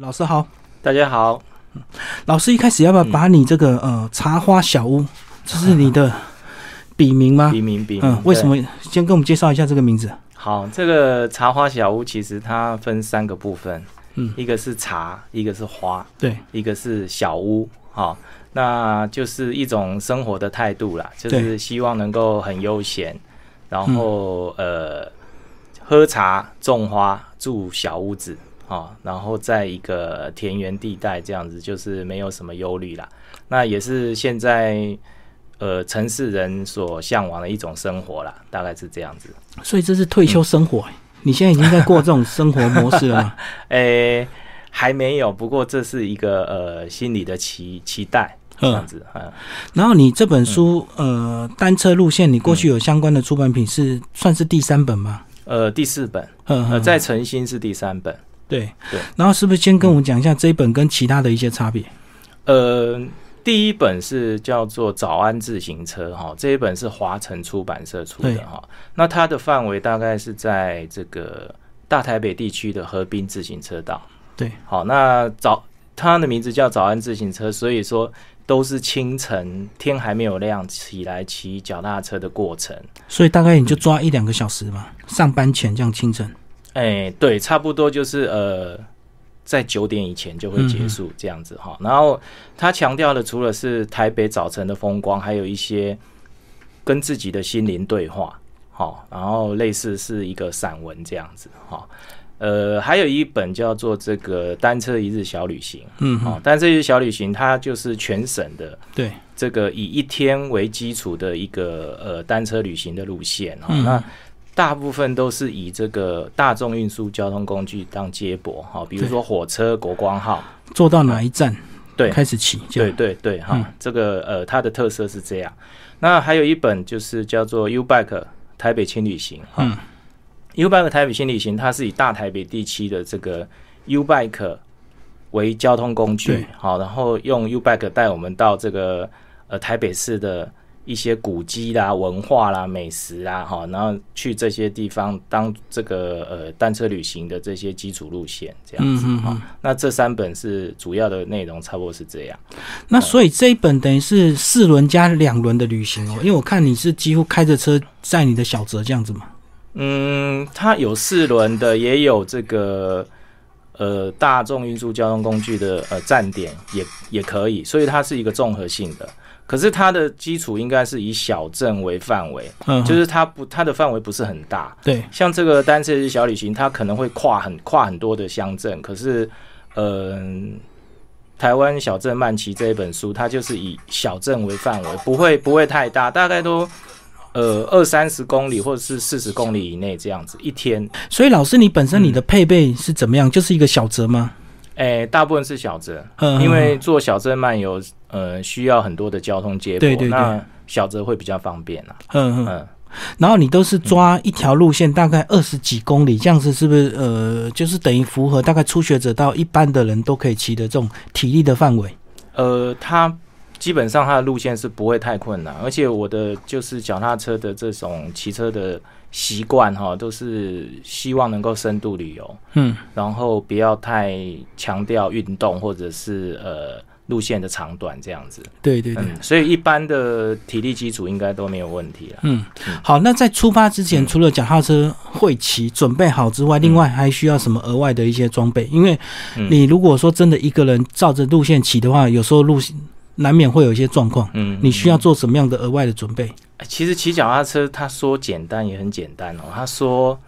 老师好，大家好。老师一开始要不要把你这个呃茶花小屋，这是你的笔名吗？笔名笔名。嗯，为什么？先跟我们介绍一下这个名字。好，这个茶花小屋其实它分三个部分，嗯，一个是茶，一个是花，对，一个是小屋，好，那就是一种生活的态度啦，就是希望能够很悠闲，然后呃喝茶、种花、住小屋子。啊，然后在一个田园地带这样子，就是没有什么忧虑啦。那也是现在呃城市人所向往的一种生活啦，大概是这样子。所以这是退休生活，你现在已经在过这种生活模式了吗？诶，还没有，不过这是一个呃心里的期期待这样子嗯。然后你这本书呃单车路线，你过去有相关的出版品是算是第三本吗？呃，第四本，呃，在诚心是第三本。对对，然后是不是先跟我们讲一下这一本跟其他的一些差别？呃，第一本是叫做《早安自行车》哈，这一本是华晨出版社出的哈。那它的范围大概是在这个大台北地区的河滨自行车道。对，好，那早它的名字叫《早安自行车》，所以说都是清晨天还没有亮起来骑脚踏车的过程。所以大概你就抓一两个小时嘛，上班前这样清晨。哎，对，差不多就是呃，在九点以前就会结束这样子哈。然后他强调的除了是台北早晨的风光，还有一些跟自己的心灵对话，好，然后类似是一个散文这样子哈。呃，还有一本叫做这个单车一日小旅行，嗯，好，单车一日小旅行它就是全省的，对，这个以一天为基础的一个呃单车旅行的路线哈。那大部分都是以这个大众运输交通工具当接驳，哈，比如说火车国光号，坐到哪一站，对，开始起，对对对，哈，这个呃，它的特色是这样。那还有一本就是叫做 U Bike 台北轻旅行，哈，U Bike 台北轻旅行，它是以大台北地区的这个 U Bike 为交通工具，好，然后用 U Bike 带我们到这个呃台北市的。一些古迹啦、文化啦、美食啊，哈，然后去这些地方当这个呃单车旅行的这些基础路线，这样子哈。那这三本是主要的内容，差不多是这样。那所以这一本等于是四轮加两轮的旅行哦，因为我看你是几乎开着车在你的小泽这样子嘛。嗯，它有四轮的，也有这个呃大众运输交通工具的呃站点，也也可以，所以它是一个综合性的。可是它的基础应该是以小镇为范围，嗯，就是它不，它的范围不是很大。对，像这个单车日小旅行，它可能会跨很跨很多的乡镇。可是，嗯，台湾小镇慢骑这一本书，它就是以小镇为范围，不会不会太大，大概都呃二三十公里或者是四十公里以内这样子一天。所以老师，你本身你的配备是怎么样？就是一个小泽吗？哎，大部分是小泽，因为做小镇漫游，呃，需要很多的交通接驳，那小泽会比较方便啊。嗯嗯，然后你都是抓一条路线，大概二十几公里，这样子是不是？呃，就是等于符合大概初学者到一般的人都可以骑的这种体力的范围。呃，它基本上它的路线是不会太困难，而且我的就是脚踏车的这种骑车的。习惯哈，都是希望能够深度旅游，嗯，然后不要太强调运动或者是呃路线的长短这样子。对对对，所以一般的体力基础应该都没有问题了。嗯，好，那在出发之前，除了脚踏车会骑准备好之外，另外还需要什么额外的一些装备？因为你如果说真的一个人照着路线骑的话，有时候路线难免会有一些状况。嗯，你需要做什么样的额外的准备？其实骑脚踏车，他说简单也很简单哦。他说，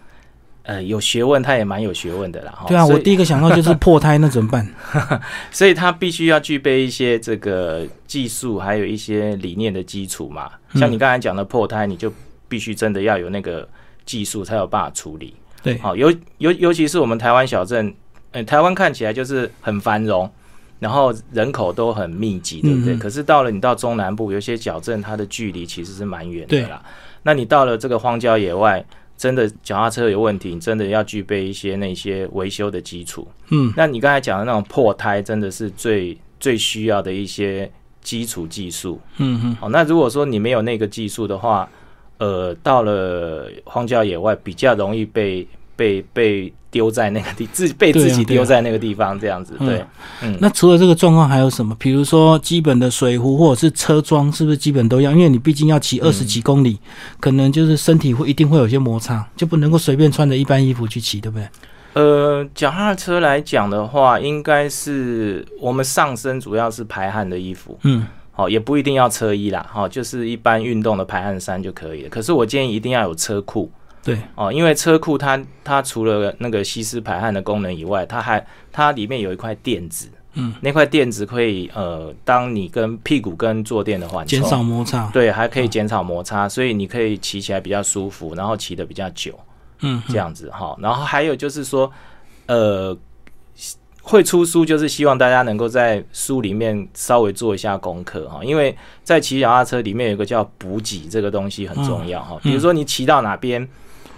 呃，有学问，他也蛮有学问的啦。对啊，我第一个想到就是破胎，那怎么办？所以他必须要具备一些这个技术，还有一些理念的基础嘛。像你刚才讲的破胎，你就必须真的要有那个技术，才有办法处理。对，好，尤尤尤其是我们台湾小镇，呃，台湾看起来就是很繁荣。然后人口都很密集，对不对？可是到了你到中南部，有些小镇，它的距离其实是蛮远的啦。那你到了这个荒郊野外，真的脚踏车有问题，你真的要具备一些那些维修的基础。嗯，那你刚才讲的那种破胎，真的是最最需要的一些基础技术。嗯嗯。好，那如果说你没有那个技术的话，呃，到了荒郊野外，比较容易被被被丢在那个地，自被自己丢在那个地方这样子。对，嗯。那除了这个状况还有什么？比如说基本的水壶或者是车装，是不是基本都要？因为你毕竟要骑二十几公里，可能就是身体会一定会有些摩擦，就不能够随便穿着一般衣服去骑，对不对？呃，脚踏车来讲的话，应该是我们上身主要是排汗的衣服。嗯。好，也不一定要车衣啦，哈，就是一般运动的排汗衫就可以了。可是我建议一定要有车库，对，哦，因为车库它它除了那个吸湿排汗的功能以外，它还它里面有一块垫子，嗯，那块垫子可以呃，当你跟屁股跟坐垫的缓冲，减少摩擦，对，还可以减少摩擦，所以你可以骑起来比较舒服，然后骑的比较久，嗯，这样子哈。然后还有就是说，呃。会出书就是希望大家能够在书里面稍微做一下功课哈，因为在骑脚踏车里面有一个叫补给这个东西很重要哈。比如说你骑到哪边，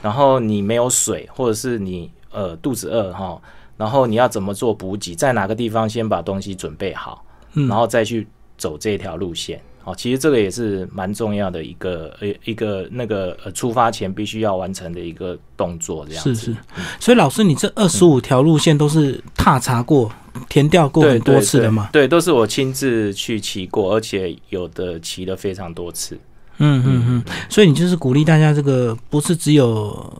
然后你没有水，或者是你呃肚子饿哈，然后你要怎么做补给，在哪个地方先把东西准备好，然后再去走这条路线。哦，其实这个也是蛮重要的一个呃一个那个呃出发前必须要完成的一个动作，这样是是。所以老师，你这二十五条路线都是踏查过、填掉过很多次的吗？对，都是我亲自去骑过，而且有的骑了非常多次。嗯嗯嗯。所以你就是鼓励大家，这个不是只有。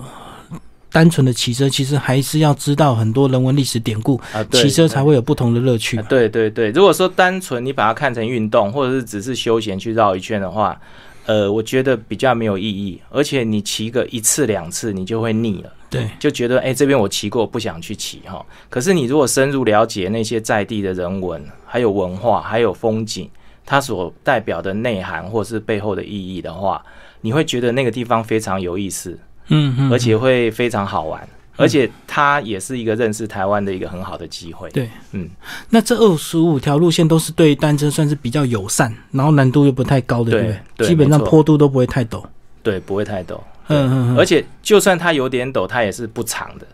单纯的骑车，其实还是要知道很多人文历史典故啊，骑车才会有不同的乐趣。对对对，如果说单纯你把它看成运动，或者是只是休闲去绕一圈的话，呃，我觉得比较没有意义。而且你骑个一次两次，你就会腻了，对，就觉得哎，这边我骑过，不想去骑哈。可是你如果深入了解那些在地的人文，还有文化，还有风景，它所代表的内涵或是背后的意义的话，你会觉得那个地方非常有意思。嗯，而且会非常好玩，而且它也是一个认识台湾的一个很好的机会。对，嗯，那这二十五条路线都是对单车算是比较友善，然后难度又不太高的，对不对？基本上坡度都不会太陡，对，不会太陡。嗯嗯，而且就算它有点陡，它也是不长的，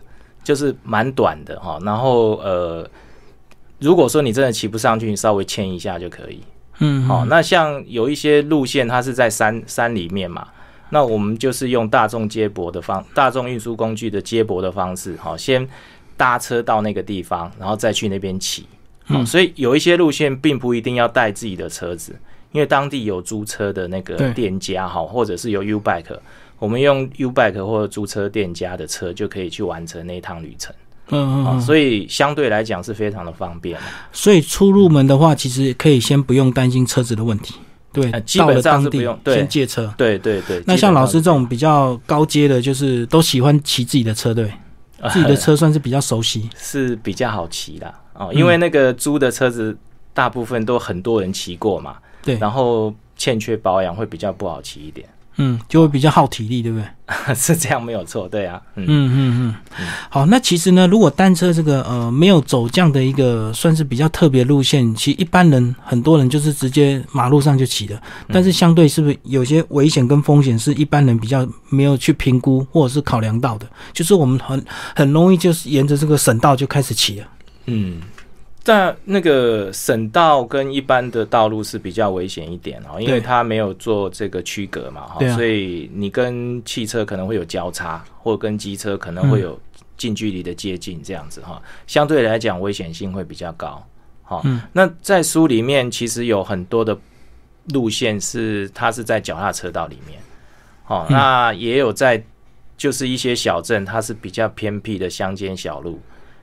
就是蛮短的哈。然后呃，如果说你真的骑不上去，你稍微牵一下就可以。嗯，好，那像有一些路线，它是在山山里面嘛。那我们就是用大众接驳的方，大众运输工具的接驳的方式，好，先搭车到那个地方，然后再去那边骑。嗯，所以有一些路线并不一定要带自己的车子，因为当地有租车的那个店家，哈，或者是有 U Bike，我们用 U Bike 或者租车店家的车就可以去完成那一趟旅程。嗯嗯，所以相对来讲是非常的方便。所以出入门的话，其实可以先不用担心车子的问题。对，基本上是不用先借车。对对对。那像老师这种比较高阶的，就是都喜欢骑自己的车，对，自己的车算是比较熟悉，是比较好骑的哦。因为那个租的车子大部分都很多人骑过嘛，对，然后欠缺保养会比较不好骑一点。嗯，就会比较耗体力，对不对？是这样，没有错，对啊。嗯嗯嗯。好，那其实呢，如果单车这个呃没有走这样的一个算是比较特别路线，其实一般人很多人就是直接马路上就骑的，但是相对是不是有些危险跟风险是一般人比较没有去评估或者是考量到的？就是我们很很容易就是沿着这个省道就开始骑了。嗯。但那个省道跟一般的道路是比较危险一点哦，因为它没有做这个区隔嘛，哈，所以你跟汽车可能会有交叉，或跟机车可能会有近距离的接近，这样子哈，相对来讲危险性会比较高。好，那在书里面其实有很多的路线是它是在脚踏车道里面，好，那也有在就是一些小镇，它是比较偏僻的乡间小路。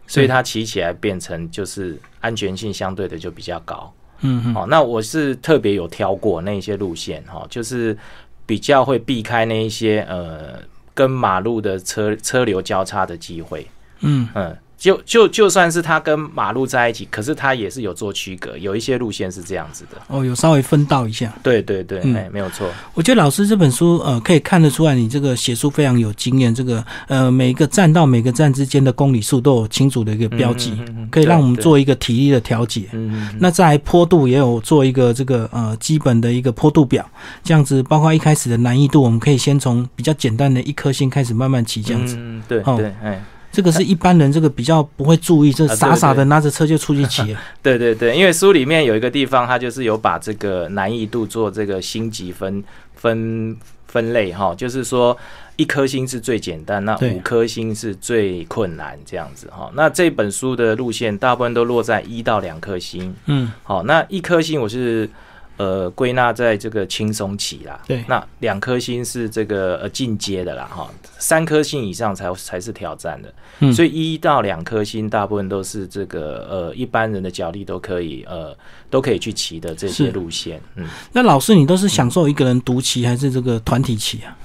所以它骑起来变成就是安全性相对的就比较高，嗯，好，那我是特别有挑过那一些路线哈，就是比较会避开那一些呃跟马路的车车流交叉的机会，嗯。嗯。就就就算是他跟马路在一起，可是他也是有做区隔，有一些路线是这样子的。哦，有稍微分道一下。对对对，哎，没有错。我觉得老师这本书，呃，可以看得出来，你这个写书非常有经验。这个呃，每个站到每个站之间的公里数都有清楚的一个标记，可以让我们做一个体力的调节。嗯嗯。那在坡度也有做一个这个呃基本的一个坡度表，这样子，包括一开始的难易度，我们可以先从比较简单的一颗星开始慢慢骑，这样子。嗯，对对，哎。这个是一般人这个比较不会注意，这傻傻的拿着车就出去骑。对对对，因为书里面有一个地方，它就是有把这个难易度做这个星级分分分类哈，就是说一颗星是最简单，那五颗星是最困难，这样子哈。那这本书的路线大部分都落在一到两颗星，嗯，好，那一颗星我是呃归纳在这个轻松期啦，对。那两颗星是这个呃进阶的啦，哈，三颗星以上才才是挑战的，嗯。所以一到两颗星大部分都是这个呃一般人的脚力都可以呃都可以去骑的这些路线，嗯。那老师，你都是享受一个人独骑还是这个团体骑啊？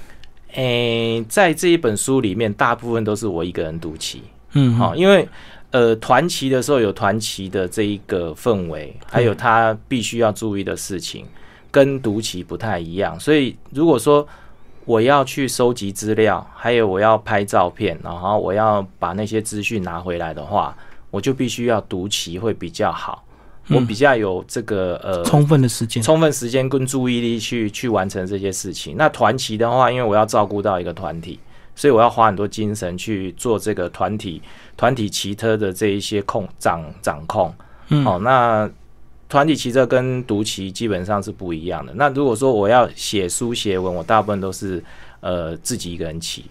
诶、在这一本书里面，大部分都是我一个人独骑，嗯，好、因为呃，团旗的时候有团旗的这一个氛围，还有他必须要注意的事情，跟独旗不太一样。所以如果说我要去收集资料，还有我要拍照片，然后我要把那些资讯拿回来的话，我就必须要独旗会比较好，我比较有这个呃充分的时间，充分时间跟注意力去去完成这些事情。那团旗的话，因为我要照顾到一个团体，所以我要花很多精神去做这个团体团体骑车的这一些控掌掌控。嗯好、那团体骑车跟独骑基本上是不一样的。那如果说我要写书写文，我大部分都是呃自己一个人骑。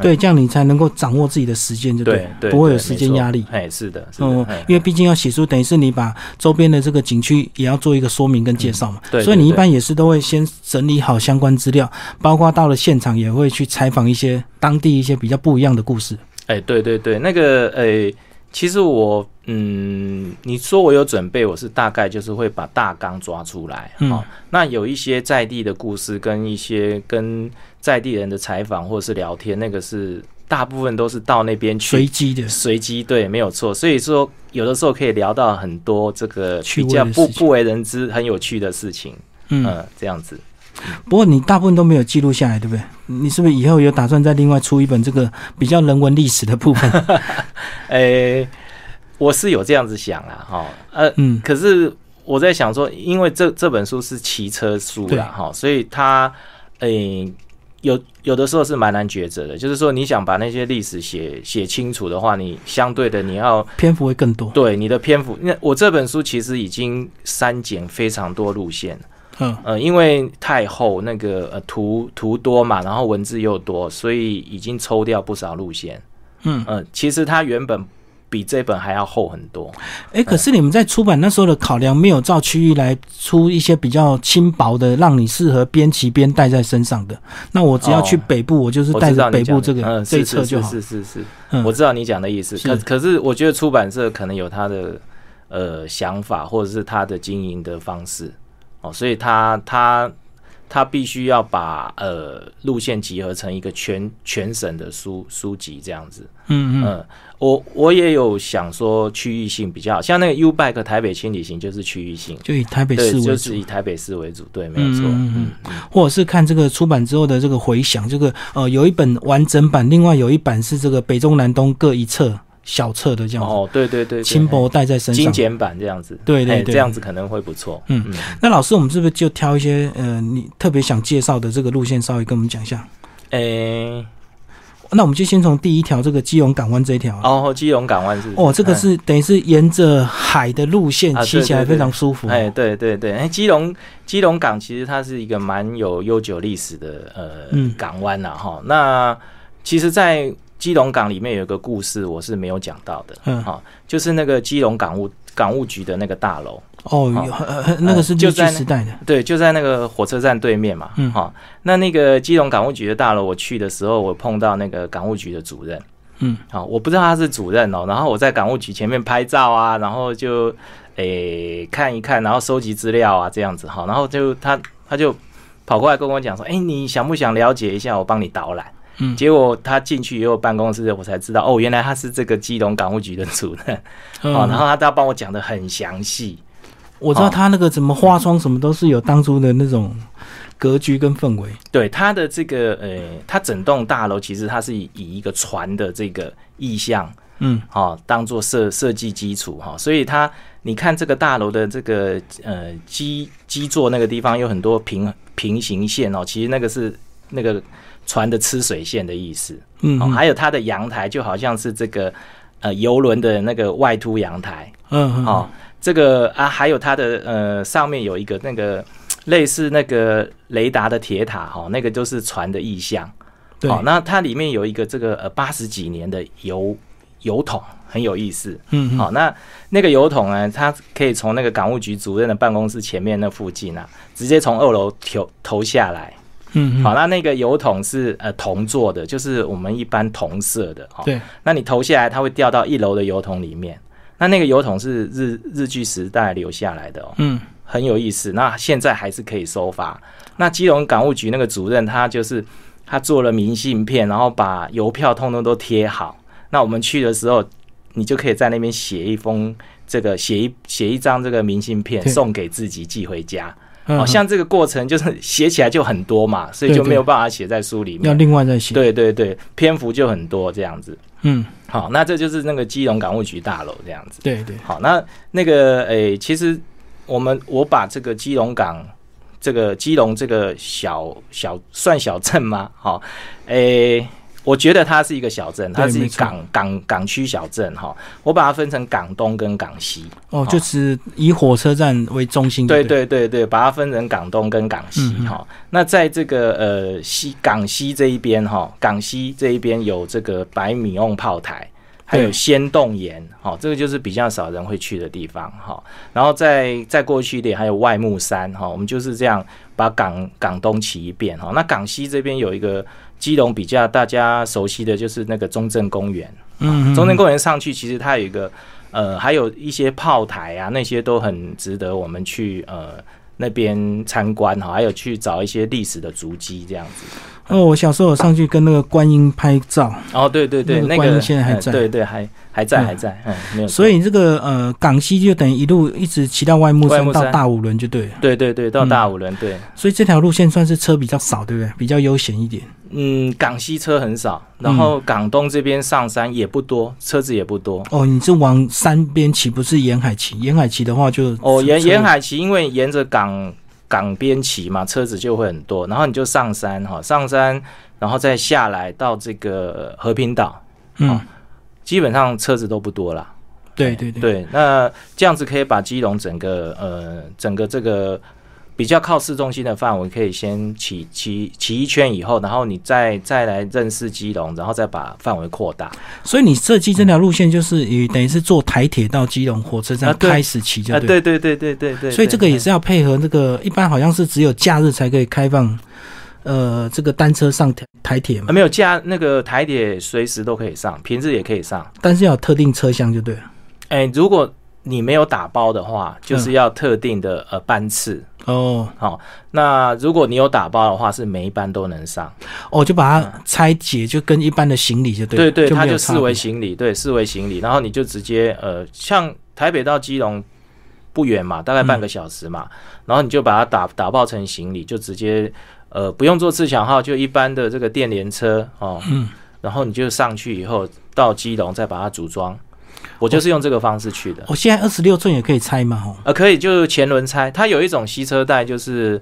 对，这样你才能够掌握自己的时间，就对对，不会有时间压力。哎，是的，嗯哎，因为毕竟要写书，等于是你把周边的这个景区也要做一个说明跟介绍嘛，嗯对对所以你一般也是都会先整理好相关资料，包括到了现场也会去采访一些当地一些比较不一样的故事。哎，对对对，那个，哎，其实我，嗯，你说我有准备，我是大概就是会把大纲抓出来，嗯。哦，那有一些在地的故事，跟一些跟在地人的采访或者是聊天，那个是大部分都是到那边去随机的，随机，对，没有错。所以说，有的时候可以聊到很多这个比较不不为人知、很有趣的事情，嗯，嗯，这样子。不过你大部分都没有记录下来，对不对？你是不是以后有打算再另外出一本这个比较人文历史的部分？诶、我是有这样子想啦，哈，呃，嗯，可是我在想说，因为这这本书是骑车书对啦，哈，所以它，诶、有有的时候是蛮难抉择的。就是说，你想把那些历史写写清楚的话，你相对的你要篇幅会更多。对你的篇幅，那我这本书其实已经删减非常多路线，嗯，呃，因为太厚，那个呃图图多嘛，然后文字又多，所以已经抽掉不少路线。嗯呃，其实它原本比这本还要厚很多。哎，可是你们在出版那时候的考量没有照区域来出一些比较轻薄的，让你适合边骑边带在身上的。那我只要去哦北部，我就是带着北部这个、嗯，这一册就是好。是是是，嗯我知道你讲的意思。可可是我觉得出版社可能有他的呃想法，或者是他的经营的方式哦，所以他他他必须要把呃路线集合成一个全全省的书书籍这样子。嗯嗯，嗯，我我也有想说区域性比较好，像那个 U Bike 台北轻旅行就是区域性。就以台北，市为主。就是以台北市为主，对，没有错。嗯嗯嗯嗯或者是看这个出版之后的这个回响，这个呃有一本完整版，另外有一版是这个北中南东各一册小册的这样子，哦，对对对，对轻薄带在身上。精简版这样子，对对这样子可能会不错。嗯嗯，那老师，我们是不是就挑一些呃你特别想介绍的这个路线，稍微跟我们讲一下？诶，那我们就先从第一条这个基隆港湾这一条啊。哦，基隆港湾是不是哦，这个是等于是沿着海的路线啊骑起来非常舒服。哎，对对对，哎，基隆基隆港其实它是一个蛮有悠久历史的呃、嗯港湾呐、哈。那其实，在基隆港里面有一个故事，我是没有讲到的，嗯好、就是那个基隆港务港务局的那个大楼，哦，那个是日就在那据时代的。对，就在那个火车站对面嘛，嗯好、那那个基隆港务局的大楼，我去的时候，我碰到那个港务局的主任，嗯，好、我不知道他是主任哦，然后我在港务局前面拍照啊，然后就诶、看一看，然后收集资料啊，这样子哈、然后就他他就跑过来跟我讲说，哎、你想不想了解一下？我帮你导览。嗯。结果他进去以后办公室，我才知道哦，原来他是这个基隆港务局的主任，嗯。哦，然后他他帮我讲的很详细，我知道他那个怎么化妆什么都是有当初的那种格局跟氛围。对他的这个呃，他整栋大楼其实它是以以一个船的这个意象嗯。哦、当做设设计基础哈、所以他你看这个大楼的这个呃基基座那个地方有很多平平行线哦，其实那个是那个船的吃水线的意思哦，嗯哦还有它的阳台就好像是这个呃游轮的那个外凸阳台嗯嗯哦，这个啊还有它的呃上面有一个那个类似那个雷达的铁塔哈、那个就是船的意象。好，那它里面有一个这个呃八十几年的油油桶，很有意思。嗯，好，那那个油桶呢，它可以从那个港务局主任的办公室前面那附近啊，直接从二楼投投下来。嗯，好，那那个油桶是呃铜做的，就是我们一般铜色的。对，那你投下来，它会掉到一楼的油桶里面。那那个油桶是日日据时代留下来的哦。嗯，很有意思。那现在还是可以收发。那基隆港务局那个主任，他就是他做了明信片，然后把邮票通通都贴好。那我们去的时候，你就可以在那边写一封这个写一写一张这个明信片送给自己寄回家。哦，像这个过程就是写起来就很多嘛，所以就没有办法写在书里面，要另外再写。对对对，篇幅就很多这样子。嗯，好，那这就是那个基隆港务局大楼这样子。对对，好，那那个诶，其实我们我把这个基隆港，这个基隆这个小小算小镇吗？好，诶。我觉得它是一个小镇，它是港港港区小镇哈。我把它分成港东跟港西。哦，就是以火车站为中心。对对对对，把它分成港东跟港西哈。那在这个呃西港西这一边哈，港西这一边有这个白米瓮炮台，还有仙洞岩哈，这个就是比较少人会去的地方哈。然后再再过去一点，还有外木山哈。我们就是这样把港港东骑一遍哈。那港西这边有一个。基隆比较大家熟悉的就是那个中正公园，嗯，中正公园上去其实它有一个呃，还有一些炮台啊，那些都很值得我们去呃那边参观哈，还有去找一些历史的足迹这样子。哦，我小时候上去跟那个观音拍照。哦，对对对，那个现在还在，对对还还在还在，嗯，没有。所以这个呃港西就等于一路一直骑到外木山到大五轮就对了。对对对，到大五轮对。所以这条路线算是车比较少，对不对？比较悠闲一点。嗯，港西车很少，然后港东这边上山也不多，车子也不多。哦，你是往山边骑，不是沿海骑？沿海骑的话就哦，沿沿海骑，因为沿着港港边骑嘛，车子就会很多。然后你就上山哈，上山然后再下来到这个和平岛，嗯，基本上车子都不多了。对对对，那这样子可以把基隆整个呃整个这个。比较靠市中心的范围，可以先骑骑骑一圈以后，然后你再再来认识基隆，然后再把范围扩大。所以你设计这条路线，就是以等于是坐台铁到基隆火车站开始骑，就对对对对对对。所以这个也是要配合那个，一般好像是只有假日才可以开放，呃，这个单车上台台铁嘛。没有假，那个台铁随时都可以上，平日也可以上，但是要特定车厢就对了。哎，如果你没有打包的话，就是要特定的呃班次。哦，好，那如果你有打包的话，是每一班都能上。哦，就把它拆解，就跟一般的行李就对。对对，它就视为行李，对，视为行李。然后你就直接呃，像台北到基隆不远嘛，大概半个小时嘛。然后你就把它打打包成行李，就直接呃不用坐自强号，就一般的这个电联车哦。嗯。然后你就上去以后到基隆再把它组装。我就是用这个方式去的。我现在二十六寸也可以拆吗？哦，呃，可以，就是前轮拆。它有一种吸车带，就是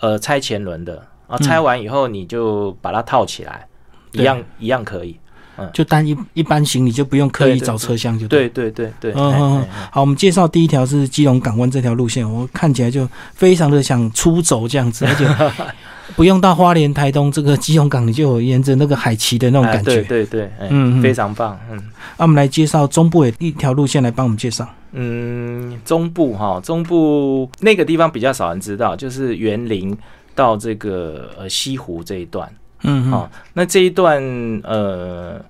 呃拆前轮的啊。拆完以后你就把它套起来，一样一样可以。嗯，就单一一般行李就不用刻意找车厢，就对对对对。嗯嗯。好，我们介绍第一条是基隆港湾这条路线，我看起来就非常的想出走这样子，而且。不用到花莲、台东这个基隆港，你就有沿着那个海旗的那种感觉。对对对，嗯，非常棒。嗯，那我们来介绍中部的一条路线，来帮我们介绍。嗯，中部哈，中部那个地方比较少人知道，就是园林到这个呃西湖这一段。嗯，好，那这一段呃。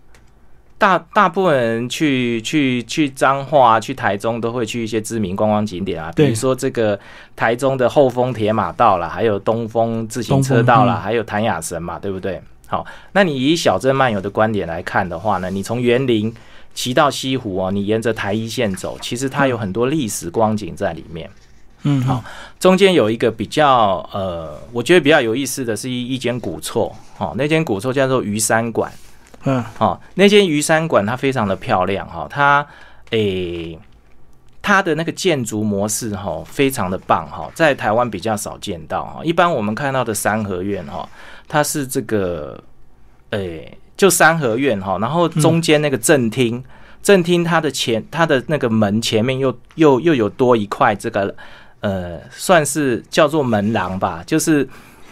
大大部分人去去去彰化、去台中，都会去一些知名观光景点啊，比如说这个台中的后丰铁马道啦，还有东风自行车道啦，还有潭雅神嘛，对不对？好，那你以小镇漫游的观点来看的话呢，你从园林骑到西湖哦，你沿着台一线走，其实它有很多历史光景在里面。嗯，好，中间有一个比较呃，我觉得比较有意思的是一一间古厝，哦，那间古厝叫做鱼山馆。嗯，好，那间鱼山馆它非常的漂亮哈，它诶，它的那个建筑模式哈，非常的棒哈，在台湾比较少见到哈。一般我们看到的三合院哈，它是这个诶，就三合院哈，然后中间那个正厅，正厅它的前它的那个门前面又又又有多一块这个呃，算是叫做门廊吧，就是。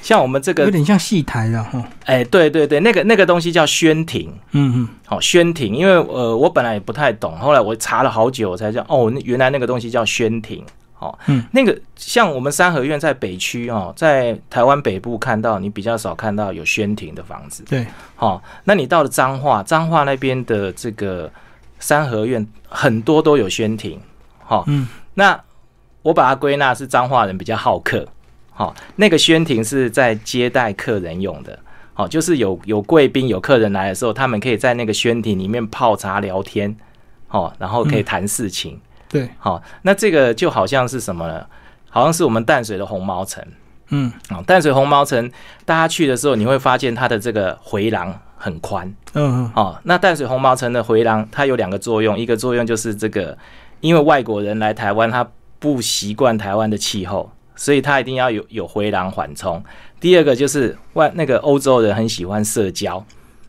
像我们这个有点像戏台了哈。哎，对对对，那个那个东西叫宣庭。嗯嗯，好，宣庭，因为呃，我本来也不太懂，后来我查了好久，我才知道哦，原来那个东西叫宣庭。好，嗯，那个像我们三合院在北区哦，在台湾北部看到，你比较少看到有宣庭的房子。对，好，那你到了彰化，彰化那边的这个三合院很多都有宣庭。好，嗯，那我把它归纳是彰化人比较好客。好，那个宣亭是在接待客人用的。好，就是有有贵宾、有客人来的时候，他们可以在那个宣亭里面泡茶聊天。好，然后可以谈事情。对，好，那这个就好像是什么呢？好像是我们淡水的红毛城。嗯，啊，淡水红毛城，大家去的时候，你会发现它的这个回廊很宽。嗯嗯，哦，那淡水红毛城的回廊，它有两个作用，一个作用就是这个，因为外国人来台湾，他不习惯台湾的气候，所以他一定要有有回廊缓冲。第二个就是外那个欧洲人很喜欢社交，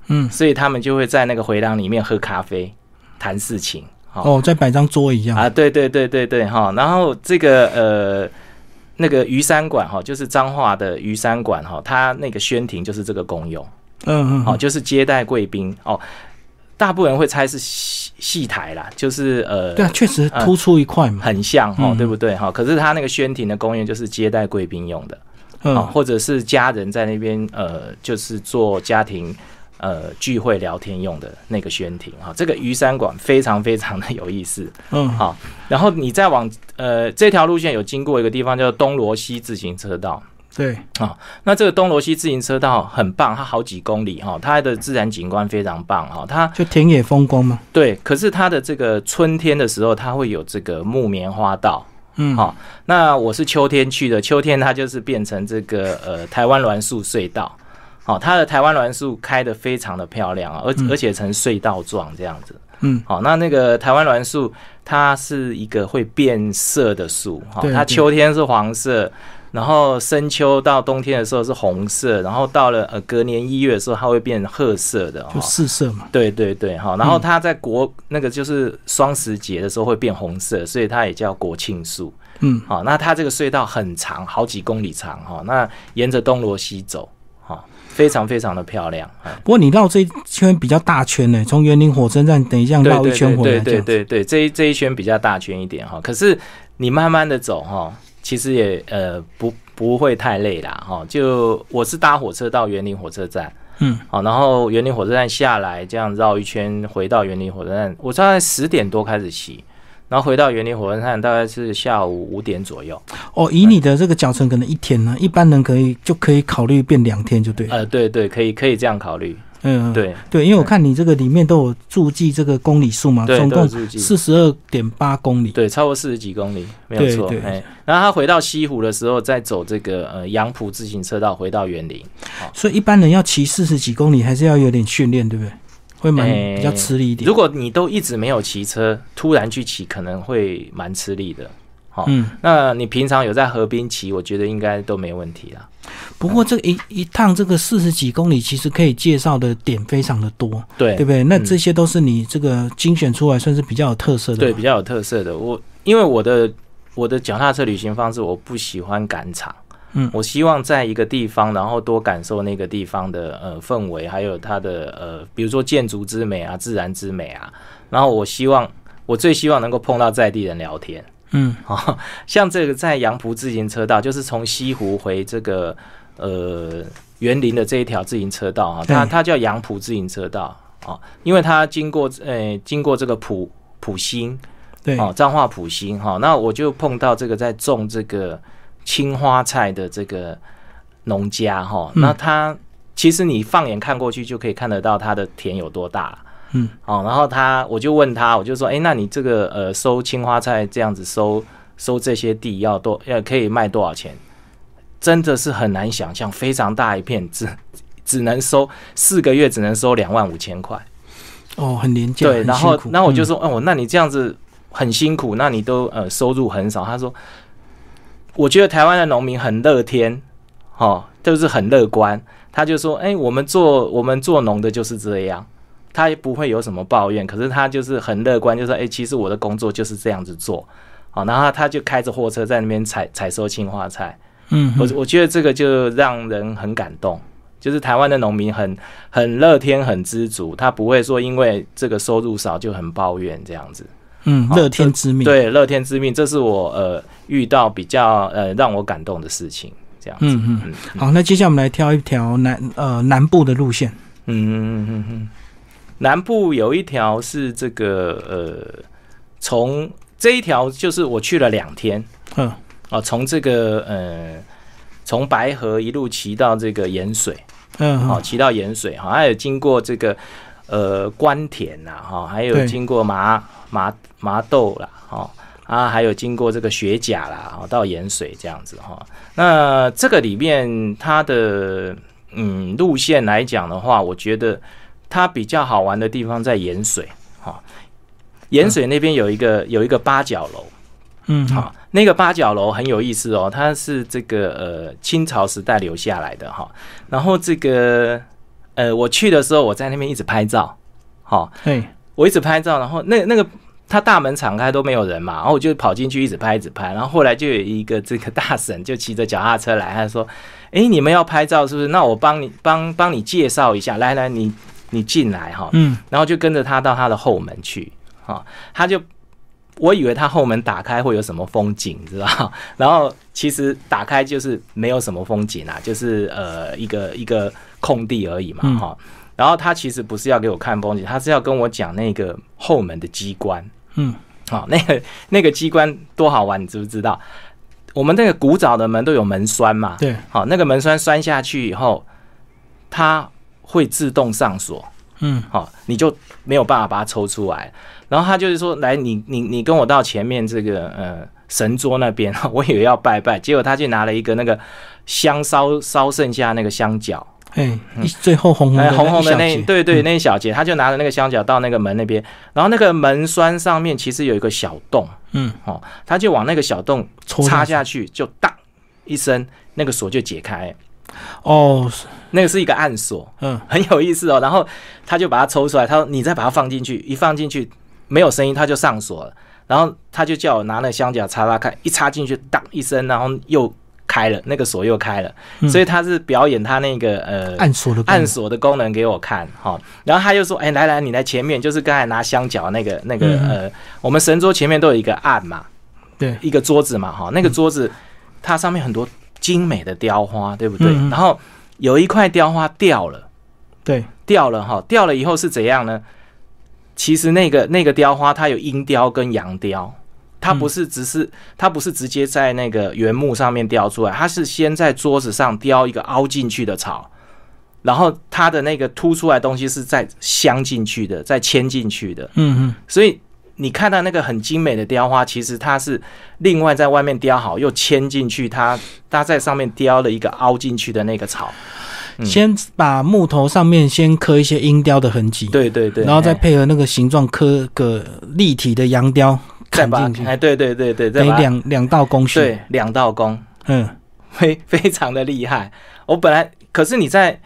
嗯，所以他们就会在那个回廊里面喝咖啡、谈事情。哦，在摆张桌一样。啊，对对对对对哈，然后这个呃那个鱼山馆哈，就是彰化的鱼山馆哈，它那个宣亭就是这个功用，嗯嗯，好，就是接待贵宾哦，大部分人会猜是戏戏台啦，就是呃，对啊，确实突出一块嘛，很像哈，对不对哈？可是它那个宣庭的公园就是接待贵宾用的，嗯，或者是家人在那边呃，就是做家庭。呃，聚会聊天用的那个宣庭哈，这个鱼山馆非常非常的有意思，嗯，好，然后你再往呃这条路线有经过一个地方叫东罗西自行车道，对，啊，那这个东罗西自行车道很棒，它好几公里哈，它的自然景观非常棒哈，它就田野风光嘛，对，可是它的这个春天的时候，它会有这个木棉花道，嗯，好，那我是秋天去的，秋天它就是变成这个呃台湾栾树隧道。好，它的台湾栾树开的非常的漂亮啊，而而且成隧道状这样子。嗯，好，那那个台湾栾树，它是一个会变色的树，哈，它秋天是黄色，然后深秋到冬天的时候是红色，然后到了呃隔年一月的时候，它会变褐色的，就四色嘛。对对对，哈，然后它在国那个就是双十节的时候会变红色，所以它也叫国庆树。嗯，好，那它这个隧道很长，好几公里长，哈，那沿着东罗西走。非常非常的漂亮，不过你绕这一圈比较大圈呢，从园林火车站等一下绕一圈回来，对对对对，这一这一圈比较大圈一点哈。可是你慢慢的走哈，其实也呃不不会太累啦哈。就我是搭火车到园林火车站，嗯，好，然后园林火车站下来，这样绕一圈回到园林火车站，我大概十点多开始骑。然后回到园林火车站，大概是下午五点左右。哦，以你的这个脚程，可能一天呢，一般人可以就可以考虑变两天就对。呃，对对，可以可以这样考虑。嗯，对对，因为我看你这个里面都有注记这个公里数嘛，总共四十二点八公里，对，超过四十几公里，没有错。哎，然后他回到西湖的时候，再走这个呃杨浦自行车道回到园林。所以一般人要骑四十几公里，还是要有点训练，对不对？会蛮比较吃力一点。如果你都一直没有骑车，突然去骑，可能会蛮吃力的。好，嗯，那你平常有在河边骑，我觉得应该都没问题啦。不过这一一趟这个四十几公里，其实可以介绍的点非常的多，对对不对？那这些都是你这个精选出来，算是比较有特色的。对，比较有特色的。我因为我的我的脚踏车旅行方式，我不喜欢赶场。嗯，我希望在一个地方，然后多感受那个地方的呃氛围，还有它的呃，比如说建筑之美啊，自然之美啊。然后我希望，我最希望能够碰到在地人聊天。嗯，啊，像这个在杨浦自行车道，就是从西湖回这个呃园林的这一条自行车道啊，它它叫杨浦自行车道啊，因为它经过呃经过这个浦浦兴，对，哦彰化浦兴哈，那我就碰到这个在种这个。青花菜的这个农家哈，那他其实你放眼看过去就可以看得到他的田有多大，嗯，哦，然后他我就问他，我就说，哎，那你这个呃收青花菜这样子收收这些地要多要可以卖多少钱？真的是很难想象，非常大一片，只只能收四个月只能收两万五千块，哦，很廉价，对，然后然后我就说，哦，那你这样子很辛苦，那你都呃收入很少，他说。我觉得台湾的农民很乐天，哦，就是很乐观。他就说：“哎，我们做我们做农的就是这样，他也不会有什么抱怨。可是他就是很乐观，就说：哎，其实我的工作就是这样子做。好，然后他就开着货车在那边采采收青花菜。嗯，我我觉得这个就让人很感动，就是台湾的农民很很乐天、很知足，他不会说因为这个收入少就很抱怨这样子。嗯，乐天之命。对，乐天之命，这是我呃遇到比较呃让我感动的事情。这样子。嗯嗯嗯。好，那接下来我们来挑一条南呃南部的路线。嗯嗯嗯嗯。南部有一条是这个呃，从这一条就是我去了两天。嗯。哦，从这个呃，从白河一路骑到这个盐水。嗯。好，骑到盐水哈，还有经过这个呃关田呐，哈，还有经过麻麻。麻豆啦，哈啊，还有经过这个雪甲啦，到盐水这样子哈。那这个里面它的嗯路线来讲的话，我觉得它比较好玩的地方在盐水哈。盐水那边有一个有一个八角楼，嗯，好，那个八角楼很有意思哦，它是这个呃清朝时代留下来的哈。然后这个呃我去的时候，我在那边一直拍照，好，对，我一直拍照，然后那那个。他大门敞开都没有人嘛，然后我就跑进去一直拍一直拍，然后后来就有一个这个大婶就骑着脚踏车来，他说：“哎，你们要拍照是不是？那我帮你帮帮你介绍一下，来来，你你进来哈。”嗯，然后就跟着他到他的后门去，哈，他就我以为他后门打开会有什么风景，知道？然后其实打开就是没有什么风景啊，就是呃一个一个空地而已嘛，哈。然后他其实不是要给我看风景，他是要跟我讲那个后门的机关。嗯，好，那个那个机关多好玩，你知不知道？我们那个古早的门都有门栓嘛，对，好，那个门栓栓下去以后，它会自动上锁，嗯，好，你就没有办法把它抽出来。然后他就是说，来，你你你跟我到前面这个呃神桌那边，我以为要拜拜，结果他就拿了一个那个香烧烧剩下那个香角。哎，最后红红红红的那对对那一小节，他就拿着那个香角到那个门那边，然后那个门栓上面其实有一个小洞，嗯，哦，他就往那个小洞插下去，就当一声，那个锁就解开。哦，那个是一个暗锁，嗯，很有意思哦。然后他就把它抽出来，他说你再把它放进去，一放进去没有声音，他就上锁了。然后他就叫我拿那个香脚插插看，一插进去，当一声，然后又。开了，那个锁又开了，所以他是表演他那个呃暗锁的暗锁的功能给我看哈。然后他又说：“哎，来来，你来前面，就是刚才拿香脚那个那个呃，我们神桌前面都有一个案嘛，对，一个桌子嘛哈。那个桌子它上面很多精美的雕花，对不对？然后有一块雕花掉了，对，掉了哈，掉了以后是怎样呢？其实那个那个雕花它有阴雕跟阳雕。”它不是只是，它不是直接在那个原木上面雕出来，它是先在桌子上雕一个凹进去的草，然后它的那个凸出来东西是在镶进去的，再嵌进去的。嗯嗯。所以你看到那个很精美的雕花，其实它是另外在外面雕好，又嵌进去，它它在上面雕了一个凹进去的那个草。先把木头上面先刻一些阴雕的痕迹，对对对，然后再配合那个形状刻个立体的阳雕。再把哎，对对对对，得两两道工序，对两道工，嗯，非非常的厉害。我本来可是你在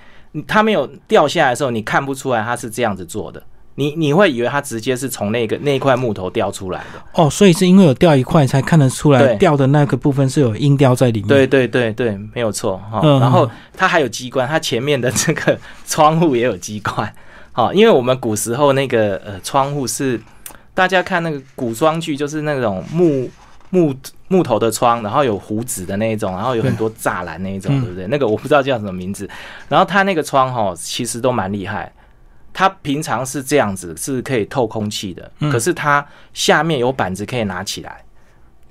它没有掉下来的时候，你看不出来它是这样子做的，你你会以为它直接是从那个那块木头掉出来的。哦，所以是因为有掉一块才看得出来，掉的那个部分是有阴雕在里面。对对对对，没有错哈。然后它还有机关，它前面的这个窗户也有机关。好，因为我们古时候那个呃窗户是。大家看那个古装剧，就是那种木木木头的窗，然后有胡子的那一种，然后有很多栅栏那一种，对不对？那个我不知道叫什么名字。然后它那个窗哈，其实都蛮厉害。它平常是这样子，是可以透空气的。可是它下面有板子可以拿起来，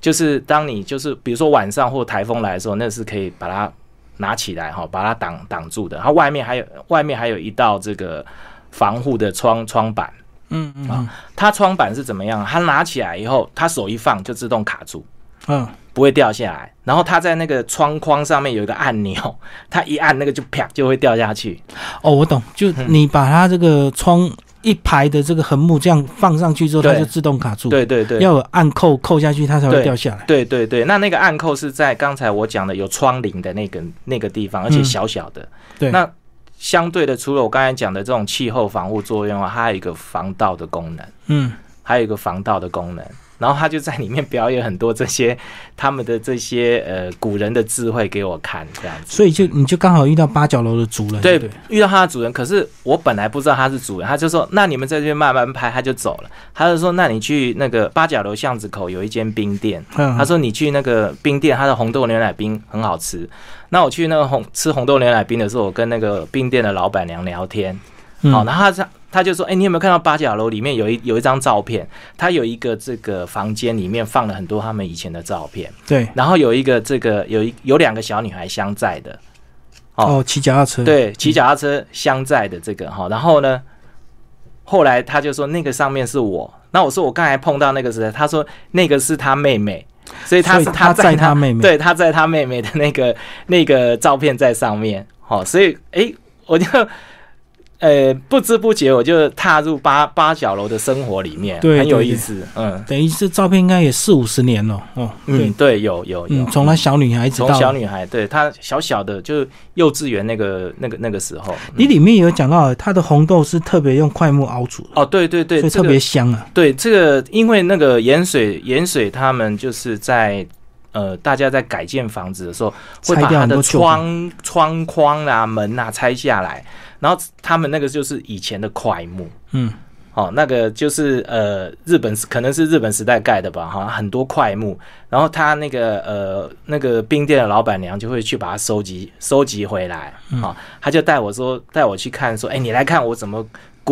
就是当你就是比如说晚上或台风来的时候，那是可以把它拿起来哈，把它挡挡住的。它外面还有外面还有一道这个防护的窗窗板。嗯嗯啊，它窗板是怎么样？它拿起来以后，它手一放就自动卡住，嗯，不会掉下来。然后它在那个窗框上面有一个按钮，它一按那个就啪就会掉下去。哦，我懂，就你把它这个窗一排的这个横木这样放上去之后，它就自动卡住。对对对，要有按扣扣下去，它才会掉下来。对对对，那那个按扣是在刚才我讲的有窗棂的那个那个地方，而且小小的。对，那。相对的，除了我刚才讲的这种气候防护作用啊，它还有一个防盗的功能。嗯，还有一个防盗的功能。然后他就在里面表演很多这些 他们的这些呃古人的智慧给我看，这样子。所以就你就刚好遇到八角楼的主人，对，遇到他的主人。可是我本来不知道他是主人，他就说：“那你们在这边慢慢拍。”他就走了。他就说：“那你去那个八角楼巷子口有一间冰店。”他说：“你去那个冰店，他的红豆牛奶冰很好吃。”那我去那个红吃红豆牛奶冰的时候，我跟那个冰店的老板娘聊天。好，然后他他就说：“哎，你有没有看到八角楼里面有一有一张照片？他有一个这个房间里面放了很多他们以前的照片。对，然后有一个这个有一有两个小女孩相在的。哦，骑脚踏车。对，骑脚踏车相在的这个哈。然后呢，后来他就说那个上面是我。那我说我刚才碰到那个是，他说那个是他妹妹，所以他是他在他妹妹，对，他在他妹妹的那个那个照片在上面。好，所以哎，我就。呃，不知不觉我就踏入八八角楼的生活里面，对，很有意思。嗯，等于这照片应该也四五十年了哦。嗯，对，有有有，从她小女孩子从小女孩，对她小小的，就幼稚园那个那个那个时候。你里面有讲到，它的红豆是特别用快木熬煮的。哦，对对对，所以特别香啊。对，这个因为那个盐水盐水他们就是在呃，大家在改建房子的时候，会把它的窗窗框啊门啊拆下来。然后他们那个就是以前的块木，嗯，哦，那个就是呃日本可能是日本时代盖的吧，哈，很多块木。然后他那个呃那个冰店的老板娘就会去把它收集收集回来，啊，他就带我说带我去看，说，哎，你来看我怎么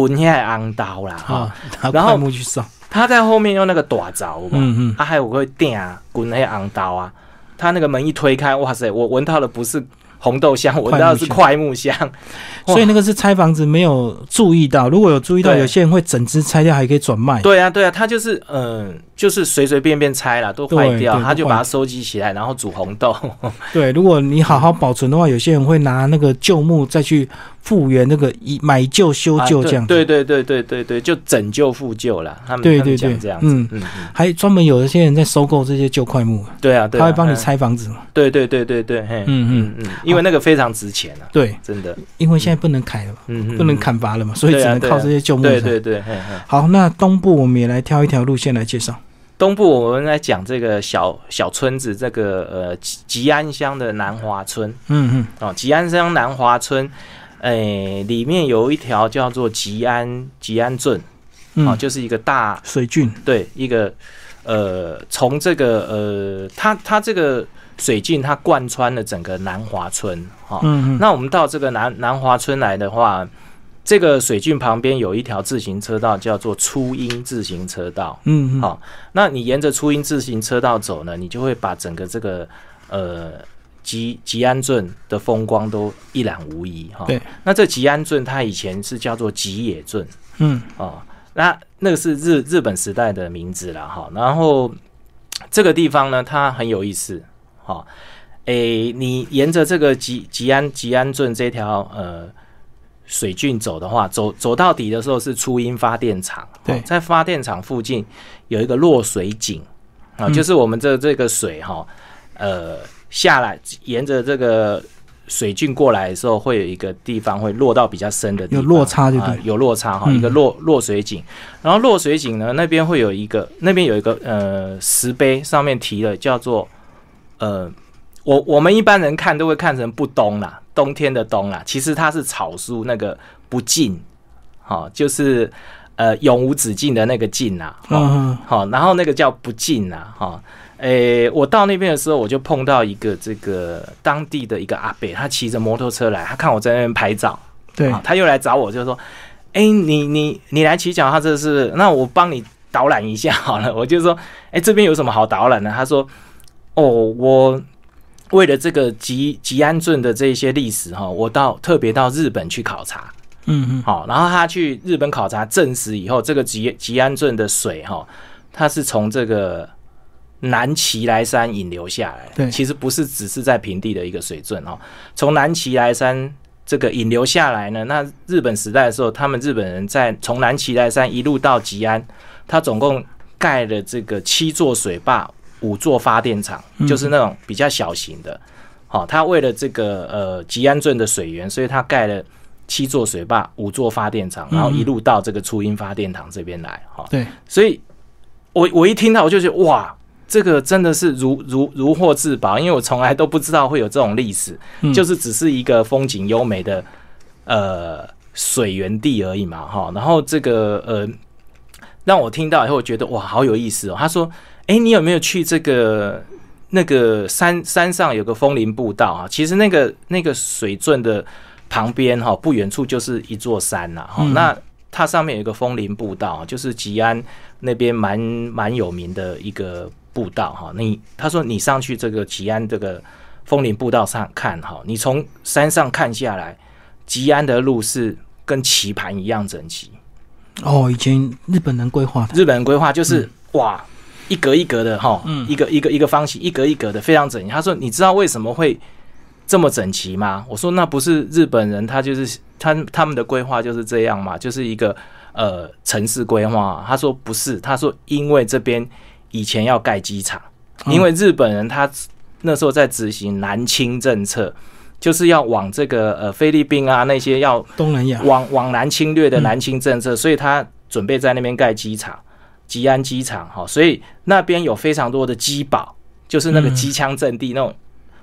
滚下来昂刀啦，哈，然后木去烧。他在后面用那个短凿，嗯嗯，他还有个钉啊，滚那昂刀啊，他那个门一推开，哇塞，我闻到的不是。红豆 香，闻到的是快木香，所以那个是拆房子没有注意到。如果有注意到，有些人会整只拆掉，还可以转卖。对啊，对啊，他就是嗯，就是随随便便拆了都坏掉，他就把它收集起来，然后煮红豆。对，如果你好好保存的话，有些人会拿那个旧木再去。复原那个以买旧修旧这样，对对对对对对，就拯救复旧了。他们对对对这样子，嗯嗯，还专门有一些人在收购这些旧块木。对啊，他会帮你拆房子。对对对对对，嗯嗯嗯，因为那个非常值钱啊。对，真的，因为现在不能砍了嘛，嗯不能砍伐了嘛，所以只能靠这些旧木。对对对，好，那东部我们也来挑一条路线来介绍。东部我们来讲这个小小村子，这个呃吉吉安乡的南华村。嗯嗯，哦，吉安乡南华村。诶，里面有一条叫做吉安吉安圳，哦，就是一个大水郡，对，一个呃，从这个呃，它它这个水郡它贯穿了整个南华村，哈，嗯嗯，那我们到这个南南华村来的话，这个水郡旁边有一条自行车道，叫做初音自行车道，嗯嗯，好，那你沿着初音自行车道走呢，你就会把整个这个呃。吉吉安镇的风光都一览无遗哈。对，那这吉安镇它以前是叫做吉野镇，嗯，哦，那那个是日日本时代的名字了哈。然后这个地方呢，它很有意思哈。诶，你沿着这个吉吉安吉安镇这条呃水郡走的话，走走到底的时候是初音发电厂。对，在发电厂附近有一个落水井啊，就是我们这这个水哈，呃。下来，沿着这个水郡过来的时候，会有一个地方会落到比较深的地方，有落差就对，有落差哈，一个落落水井。然后落水井呢，那边会有一个，那边有一个呃石碑，上面提了叫做呃，我我们一般人看都会看成不东啦，冬天的冬啦，其实它是草书那个不尽，好，就是呃永无止境的那个尽呐，好，然后那个叫不尽呐，哈。诶，我到那边的时候，我就碰到一个这个当地的一个阿伯，他骑着摩托车来，他看我在那边拍照，对，他又来找我，就说：“哎，你你你来骑脚踏车是？那我帮你导览一下好了。”我就说：“哎，这边有什么好导览的？”他说：“哦，我为了这个吉吉安镇的这些历史哈，我到特别到日本去考察，嗯嗯，好，然后他去日本考察证实以后，这个吉吉安镇的水哈，它是从这个。”南齐来山引流下来，对，其实不是只是在平地的一个水圳哦。从南齐来山这个引流下来呢，那日本时代的时候，他们日本人在从南齐来山一路到吉安，他总共盖了这个七座水坝、五座发电厂，就是那种比较小型的。好，他为了这个呃吉安镇的水源，所以他盖了七座水坝、五座发电厂，然后一路到这个初音发电厂这边来。哈，对，所以。我我一听到我就觉得哇，这个真的是如如如获至宝，因为我从来都不知道会有这种历史，就是只是一个风景优美的呃水源地而已嘛，哈。然后这个呃，让我听到以后，我觉得哇，好有意思哦。他说：“哎，你有没有去这个那个山山上有个风林步道啊？其实那个那个水圳的旁边哈，不远处就是一座山呐。哈，那它上面有一个风林步道，就是吉安那边蛮蛮有名的一个步道哈。你他说你上去这个吉安这个风林步道上看哈，你从山上看下来，吉安的路是跟棋盘一样整齐。哦，以前日本人规划的，日本人规划就是哇，一格一格的哈，一个一个一个方形，一格一格的非常整齐。他说你知道为什么会这么整齐吗？我说那不是日本人，他就是他他们的规划就是这样嘛，就是一个呃城市规划。他说不是，他说因为这边以前要盖机场，因为日本人他那时候在执行南侵政策。就是要往这个呃菲律宾啊那些要东南亚往往南侵略的南侵政策，所以他准备在那边盖机场，吉安机场哈，所以那边有非常多的机堡，就是那个机枪阵地那种，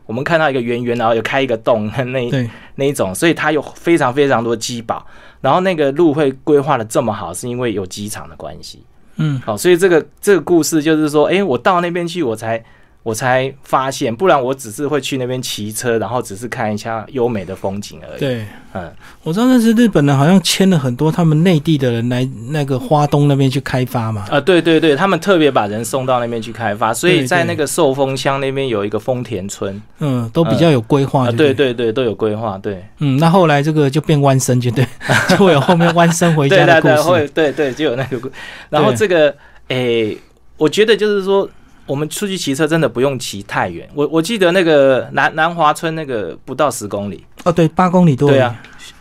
我们看到一个圆圆然后有开一个洞那那一种，所以它有非常非常多机堡，然后那个路会规划的这么好，是因为有机场的关系，嗯，好，所以这个这个故事就是说，哎，我到那边去，我才。我才发现，不然我只是会去那边骑车，然后只是看一下优美的风景而已。对，嗯，我知道那是日本人，好像签了很多他们内地的人来那个花东那边去开发嘛。啊，对对对，他们特别把人送到那边去开发，所以在那个寿丰乡那边有一个丰田村，嗯，都比较有规划。对对对，都有规划。对，嗯，那后来这个就变弯身，就对，就会有后面弯身回家的 故事。对对，就有那个。然后这个，诶，我觉得就是说。我们出去骑车真的不用骑太远。我我记得那个南南华村那个不到十公里哦，对，八公里多。对啊，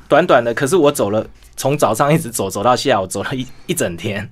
短短的。可是我走了，从早上一直走走到下午，走了一一整天。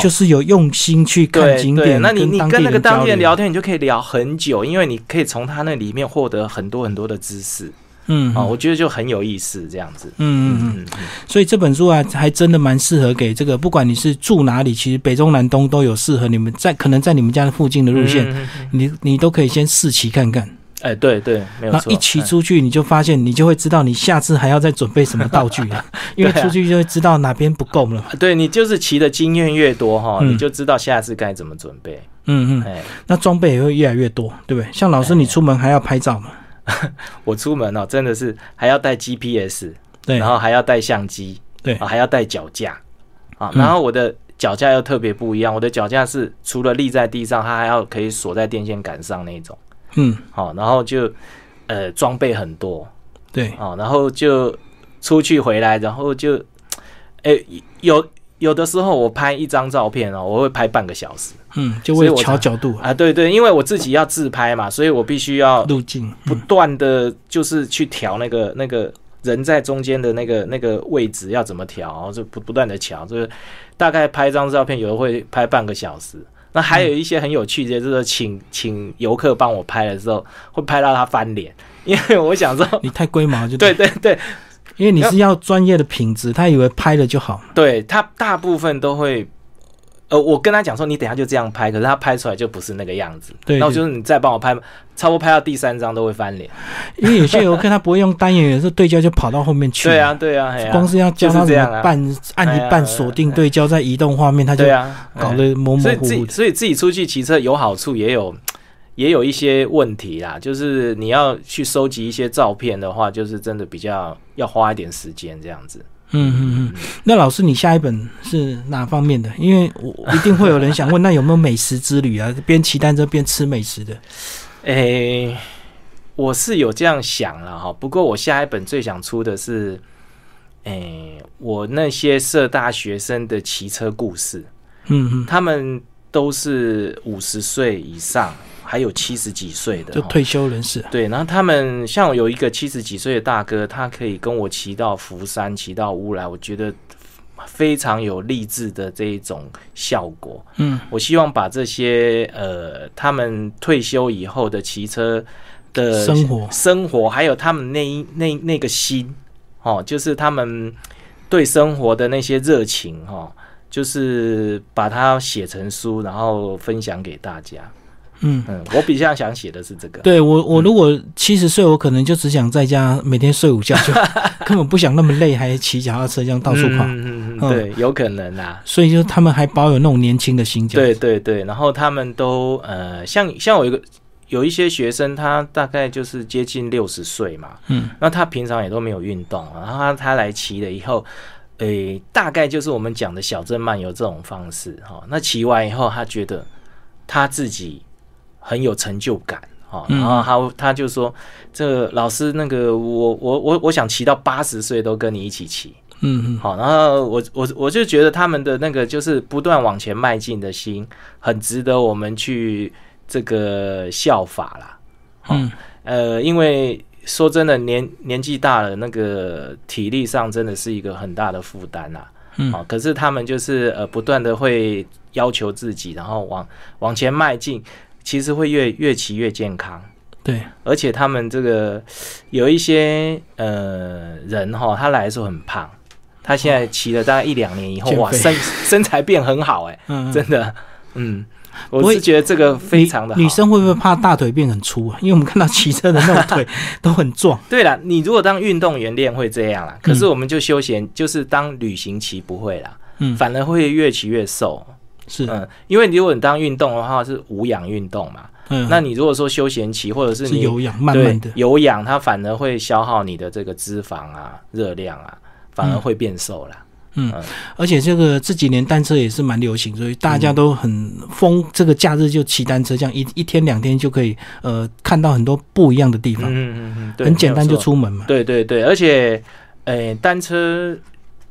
就是有用心去看景点。那你你跟那个当地人聊天，你就可以聊很久，因为你可以从他那里面获得很多很多的知识。嗯啊，我觉得就很有意思，这样子。嗯嗯嗯。所以这本书啊，还真的蛮适合给这个，不管你是住哪里，其实北中南东都有适合你们在可能在你们家的附近的路线，你你都可以先试骑看看。哎，对对，没有错。一骑出去，你就发现你就会知道你下次还要再准备什么道具了，因为出去就会知道哪边不够了。对你就是骑的经验越多哈，你就知道下次该怎么准备。嗯嗯。哎，那装备也会越来越多，对不对？像老师，你出门还要拍照嘛？我出门哦，真的是还要带 GPS，对，然后还要带相机，对，还要带脚架，啊，然后我的脚架又特别不一样，我的脚架是除了立在地上，它还要可以锁在电线杆上那种，嗯，好，然后就呃装备很多，对，啊，然后就出去回来，然后就，哎，有有的时候我拍一张照片哦，我会拍半个小时。嗯，就为了调角度啊，对对，因为我自己要自拍嘛，所以我必须要路径不断的就是去调那个那个人在中间的那个那个位置要怎么调，就不不断的调，就是大概拍张照片，有的会拍半个小时。那还有一些很有趣的，就是请请游客帮我拍的时候，会拍到他翻脸，因为我想说你太龟毛，就对对 对，因为你是要专业的品质，他以为拍了就好，对他大部分都会。呃，我跟他讲说，你等下就这样拍，可是他拍出来就不是那个样子。对，那我就是你再帮我拍，差不多拍到第三张都会翻脸，因为有些游客他不会用单眼，有时候对焦就跑到后面去。对啊，对啊，光是要教他怎么半按一半锁定对焦再移动画面，他就搞得模模糊糊。所以自己所以自己出去骑车有好处，也有也有一些问题啦。就是你要去收集一些照片的话，就是真的比较要花一点时间这样子。嗯嗯嗯，那老师，你下一本是哪方面的？因为我一定会有人想问，那有没有美食之旅啊？边骑单车边吃美食的？诶，我是有这样想了哈。不过我下一本最想出的是，诶，我那些社大学生的骑车故事。嗯嗯，他们都是五十岁以上。还有七十几岁的，就退休人士。对，然后他们像有一个七十几岁的大哥，他可以跟我骑到福山，骑到乌来，我觉得非常有励志的这一种效果。嗯，我希望把这些呃，他们退休以后的骑车的生活、生活，还有他们那一那那个心，哦，就是他们对生活的那些热情，哈。就是把它写成书，然后分享给大家。嗯嗯，我比较想写的是这个。对我，我如果七十岁，我可能就只想在家每天睡午觉，就 根本不想那么累，还骑脚踏车这样到处跑。嗯嗯嗯，对，有可能啊。所以就是他们还保有那种年轻的心。对对对，然后他们都呃，像像我一个有一些学生，他大概就是接近六十岁嘛，嗯，那他平常也都没有运动，然后他他来骑了以后，诶，大概就是我们讲的小镇漫游这种方式哈。那骑完以后，他觉得他自己。很有成就感啊，然后他他就说：“这个老师，那个我我我我想骑到八十岁都跟你一起骑。”嗯嗯，好，然后我我我就觉得他们的那个就是不断往前迈进的心，很值得我们去这个效法啦。嗯，呃，因为说真的，年年纪大了，那个体力上真的是一个很大的负担啦。嗯，可是他们就是呃不断的会要求自己，然后往往前迈进。其实会越越骑越健康，对，而且他们这个有一些呃人哈，他来的时候很胖，他现在骑了大概一两年以后，哇，身身材变很好，哎，真的，嗯，我是觉得这个非常的好。女生会不会怕大腿变很粗啊？因为我们看到骑车的那种腿 都很壮。对了，你如果当运动员练会这样啦，可是我们就休闲，就是当旅行骑不会啦，嗯，反而会越骑越瘦。是，嗯，因为如果你当运动的话是无氧运动嘛，嗯，那你如果说休闲期或者是你有氧，慢慢的有氧，它反而会消耗你的这个脂肪啊、热量啊，反而会变瘦啦。嗯，而且这个这几年单车也是蛮流行，所以大家都很疯，这个假日就骑单车，这样一一天两天就可以呃看到很多不一样的地方。嗯嗯嗯，很简单就出门嘛。对对对，而且诶，单车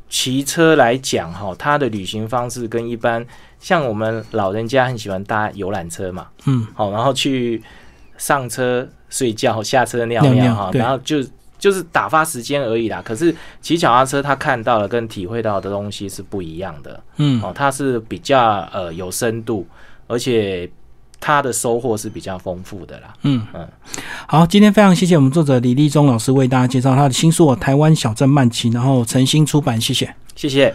骑车来讲哈，它的旅行方式跟一般。像我们老人家很喜欢搭游览车嘛，嗯，好，然后去上车睡觉，下车尿尿哈，然后就就是打发时间而已啦。可是骑脚踏车，他看到了跟体会到的东西是不一样的，嗯，哦，它是比较呃有深度，而且他的收获是比较丰富的啦。嗯。嗯，好，今天非常谢谢我们作者李立忠老师为大家介绍他的新书《台湾小镇慢骑》，然后诚心出版，谢谢，谢谢。